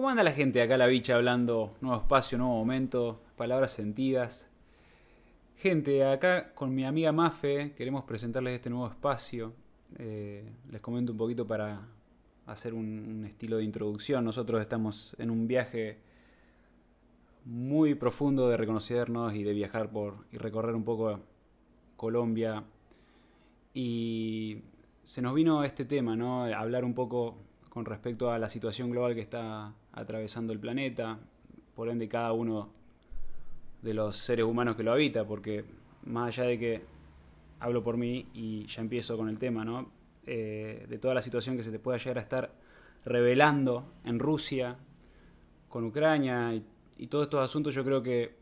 ¿Cómo anda la gente acá, la bicha, hablando? Nuevo espacio, nuevo momento, palabras sentidas. Gente, acá con mi amiga Mafe queremos presentarles este nuevo espacio. Eh, les comento un poquito para hacer un, estilo de introducción. Nosotros estamos en un viaje muy profundo de reconocernos y de viajar por y recorrer un poco Colombia. Y se nos vino este tema, ¿no? Hablar un poco con respecto a la situación global que está atravesando el planeta, por ende cada uno de los seres humanos que lo habita, porque más allá de que hablo por mí y ya empiezo con el tema, ¿no? Eh, de toda la situación que se te pueda llegar a estar revelando en Rusia, con Ucrania y, todos estos asuntos, yo creo que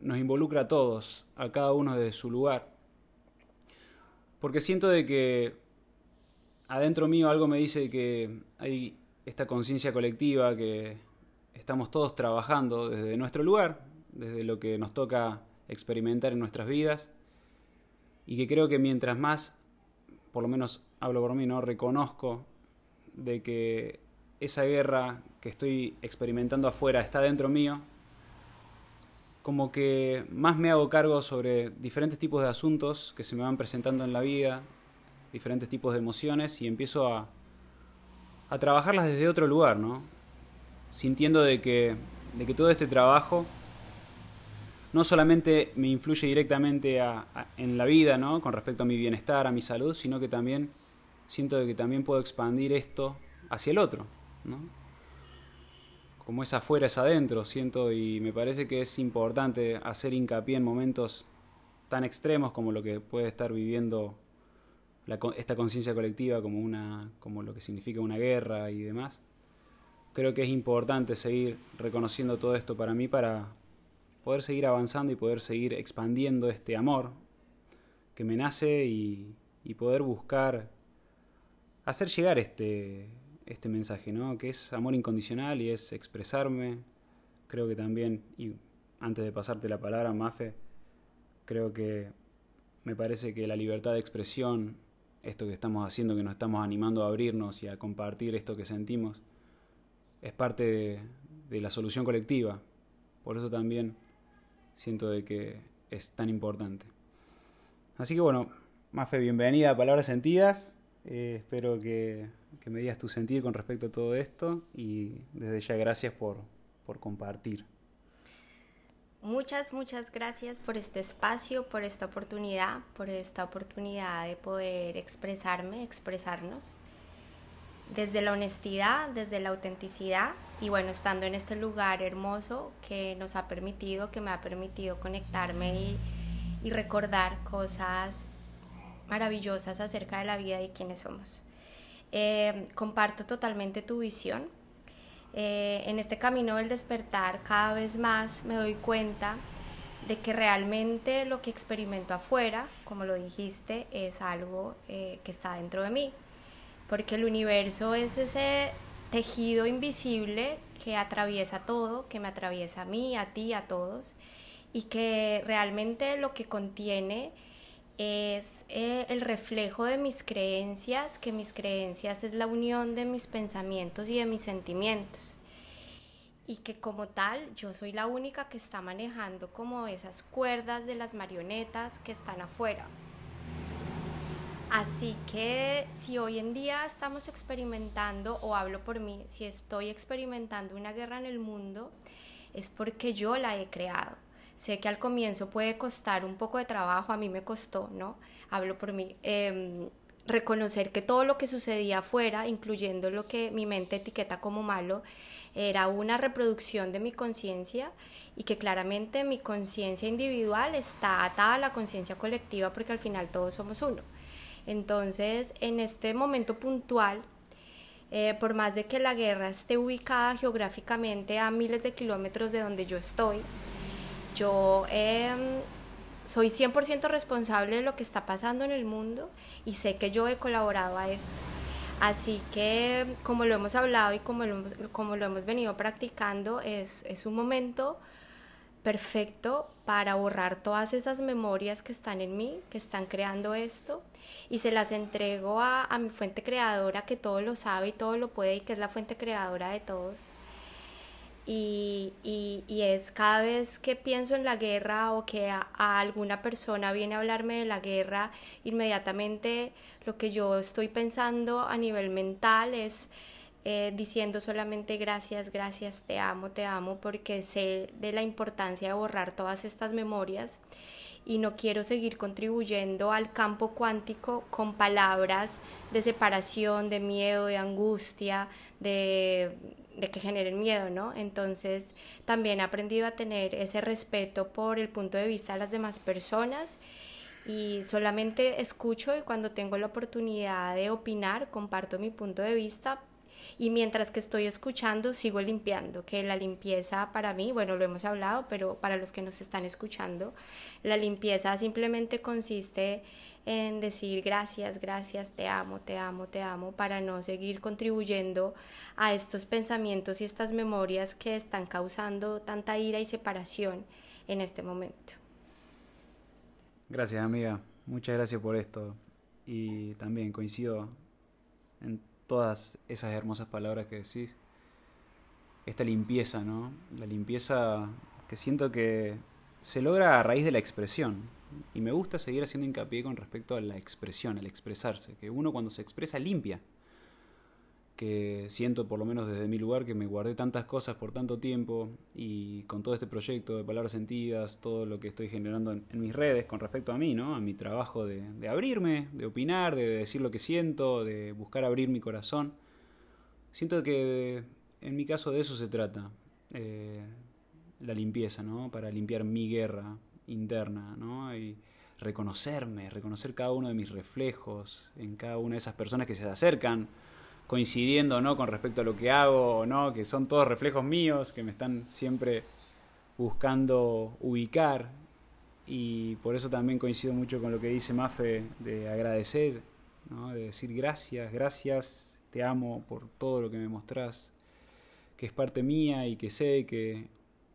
nos involucra a todos, a cada uno desde su lugar. Porque siento de que adentro mío algo me dice que hay esta conciencia colectiva que estamos todos trabajando desde nuestro lugar, desde lo que nos toca experimentar en nuestras vidas, y que creo que mientras más, por lo menos hablo por mí, no reconozco de que esa guerra que estoy experimentando afuera está dentro mío, como que más me hago cargo sobre diferentes tipos de asuntos que se me van presentando en la vida, diferentes tipos de emociones y empiezo a, a trabajarlas desde otro lugar, ¿no? Sintiendo de que, de que todo este trabajo no solamente me influye directamente en la vida, ¿no? Con respecto a mi bienestar, a mi salud, sino que también siento de que también puedo expandir esto hacia el otro, ¿no? Como es afuera es adentro, siento y me parece que es importante hacer hincapié en momentos tan extremos como lo que puede estar viviendo esta conciencia colectiva como, una, como lo que significa una guerra y demás. Creo que es importante seguir reconociendo todo esto para mí para poder seguir avanzando y poder seguir expandiendo este amor que me nace y, y poder buscar hacer llegar este, este mensaje, ¿no? que es amor incondicional y es expresarme. Creo que también, y antes de pasarte la palabra, Mafe, creo que me parece que la libertad de expresión esto que estamos haciendo, que nos estamos animando a abrirnos y a compartir esto que sentimos, es parte de, la solución colectiva. Por eso también siento de que es tan importante. Así que bueno, Mafe, bienvenida a Palabras Sentidas. Eh, espero que, que, me digas tu sentir con respecto a todo esto y desde ya gracias por, por compartir. Muchas, muchas gracias por este espacio, por esta oportunidad, por esta oportunidad de poder expresarme, expresarnos desde la honestidad, desde la autenticidad y bueno, estando en este lugar hermoso que nos ha permitido, que me ha permitido conectarme y, recordar cosas maravillosas acerca de la vida y quiénes somos. Eh, comparto totalmente tu visión eh, en este camino del despertar cada vez más me doy cuenta de que realmente lo que experimento afuera, como lo dijiste, es algo eh, que está dentro de mí. Porque el universo es ese tejido invisible que atraviesa todo, que me atraviesa a mí, a ti, a todos, y que realmente lo que contiene es eh, el reflejo de mis creencias, que mis creencias es la unión de mis pensamientos y de mis sentimientos. Y que como tal yo soy la única que está manejando como esas cuerdas de las marionetas que están afuera. Así que si hoy en día estamos experimentando, o hablo por mí, si estoy experimentando una guerra en el mundo, es porque yo la he creado Sé que al comienzo puede costar un poco de trabajo, a mí me costó, ¿no? Hablo por mí. Em, reconocer que todo lo que sucedía afuera, incluyendo lo que mi mente etiqueta como malo, era una reproducción de mi conciencia y que claramente mi conciencia individual está atada a la conciencia colectiva porque al final todos somos uno. Entonces, en este momento puntual, eh, por más de que la guerra esté ubicada geográficamente a miles de kilómetros de donde yo estoy, yo em, soy 100% responsable de lo que está pasando en el mundo y sé que yo he colaborado a esto. Así que, como lo hemos hablado y como lo, hemos venido practicando, es, es un momento perfecto para borrar todas esas memorias que están en mí, que están creando esto, y se las entrego a, a mi fuente creadora que todo lo sabe y todo lo puede y que es la fuente creadora de todos. Y, es cada vez que pienso en la guerra o que a, alguna persona viene a hablarme de la guerra, inmediatamente lo que yo estoy pensando a nivel mental es eh, diciendo solamente gracias, gracias, te amo, te amo, porque sé de la importancia de borrar todas estas memorias y no quiero seguir contribuyendo al campo cuántico con palabras de separación, de miedo, de angustia, de, de que generen miedo, ¿no? Entonces también he aprendido a tener ese respeto por el punto de vista de las demás personas y solamente escucho y cuando tengo la oportunidad de opinar comparto mi punto de vista y mientras que estoy escuchando sigo limpiando, que la limpieza para mí, bueno, lo hemos hablado, pero para los que nos están escuchando, la limpieza simplemente consiste en decir gracias, gracias, te amo, te amo, te amo, para no seguir contribuyendo a estos pensamientos y estas memorias que están causando tanta ira y separación en este momento. Gracias, amiga. Muchas gracias por esto. Y también coincido en todas esas hermosas palabras que decís. Esta limpieza, ¿no? La limpieza que siento que se logra a raíz de la expresión. Y me gusta seguir haciendo hincapié con respecto a la expresión, al expresarse. Que uno cuando se expresa limpia que siento, por lo menos desde mi lugar, que me guardé tantas cosas por tanto tiempo y con todo este proyecto de palabras sentidas, todo lo que estoy generando en, mis redes con respecto a mí, ¿no? A mi trabajo de, abrirme, de opinar, de decir lo que siento, de buscar abrir mi corazón. Siento que en mi caso de eso se trata, eh, la limpieza, ¿no? Para limpiar mi guerra interna, ¿no? Y reconocerme, reconocer cada uno de mis reflejos en cada una de esas personas que se acercan coincidiendo ¿no? con respecto a lo que hago, ¿no? que son todos reflejos míos, que me están siempre buscando ubicar. Y por eso también coincido mucho con lo que dice Mafe de agradecer, ¿no? de decir gracias, gracias, te amo por todo lo que me mostrás, que es parte mía y que sé que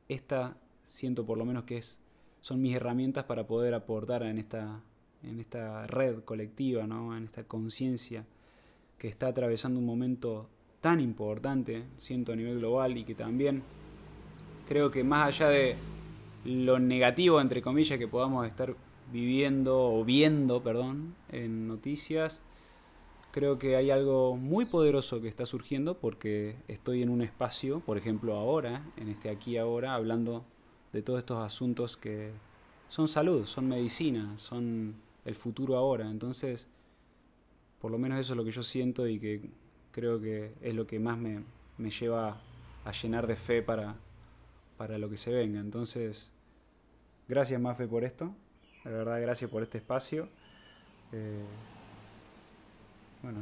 esta siento por lo menos que es, son mis herramientas para poder aportar en esta, en esta red colectiva, ¿no? en esta conciencia que está atravesando un momento tan importante, siento a nivel global, y que también creo que más allá de lo negativo, entre comillas, que podamos estar viviendo o viendo, perdón, en noticias, creo que hay algo muy poderoso que está surgiendo porque estoy en un espacio, por ejemplo ahora, en este aquí ahora, hablando de todos estos asuntos que son salud, son medicina, son el futuro ahora. Entonces, por lo menos eso es lo que yo siento y que creo que es lo que más me, lleva a llenar de fe para, para lo que se venga. Entonces, gracias Mafe por esto, de verdad gracias por este espacio. Eh, bueno,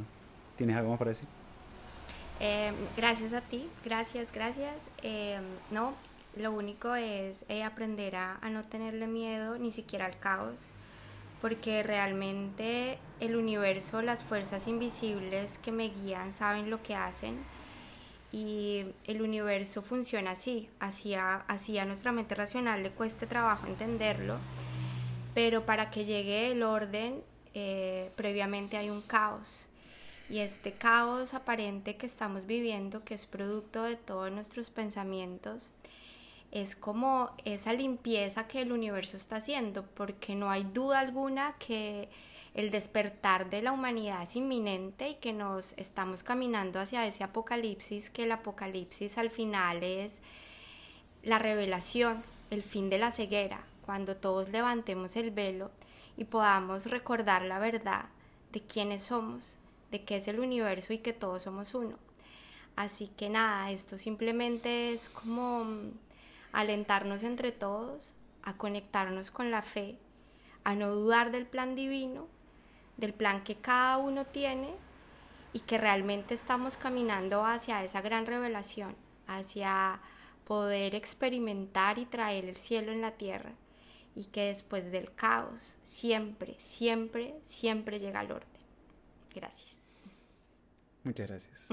¿tienes algo más para decir? Eh, gracias a ti, gracias, gracias. Eh, no, lo único es aprender a, a no tenerle miedo ni siquiera al caos porque realmente el universo, las fuerzas invisibles que me guían saben lo que hacen y el universo funciona así, así a, nuestra mente racional le cueste trabajo entenderlo, pero para que llegue el orden eh, previamente hay un caos y este caos aparente que estamos viviendo, que es producto de todos nuestros pensamientos, es como esa limpieza que el universo está haciendo, porque no hay duda alguna que el despertar de la humanidad es inminente y que nos estamos caminando hacia ese apocalipsis, que el apocalipsis al final es la revelación, el fin de la ceguera, cuando todos levantemos el velo y podamos recordar la verdad de quiénes somos, de qué es el universo y que todos somos uno. Así que nada, esto simplemente es como alentarnos entre todos, a conectarnos con la fe, a no dudar del plan divino, del plan que cada uno tiene y que realmente estamos caminando hacia esa gran revelación, hacia poder experimentar y traer el cielo en la tierra y que después del caos siempre, siempre, siempre llega el orden. Gracias. Muchas gracias.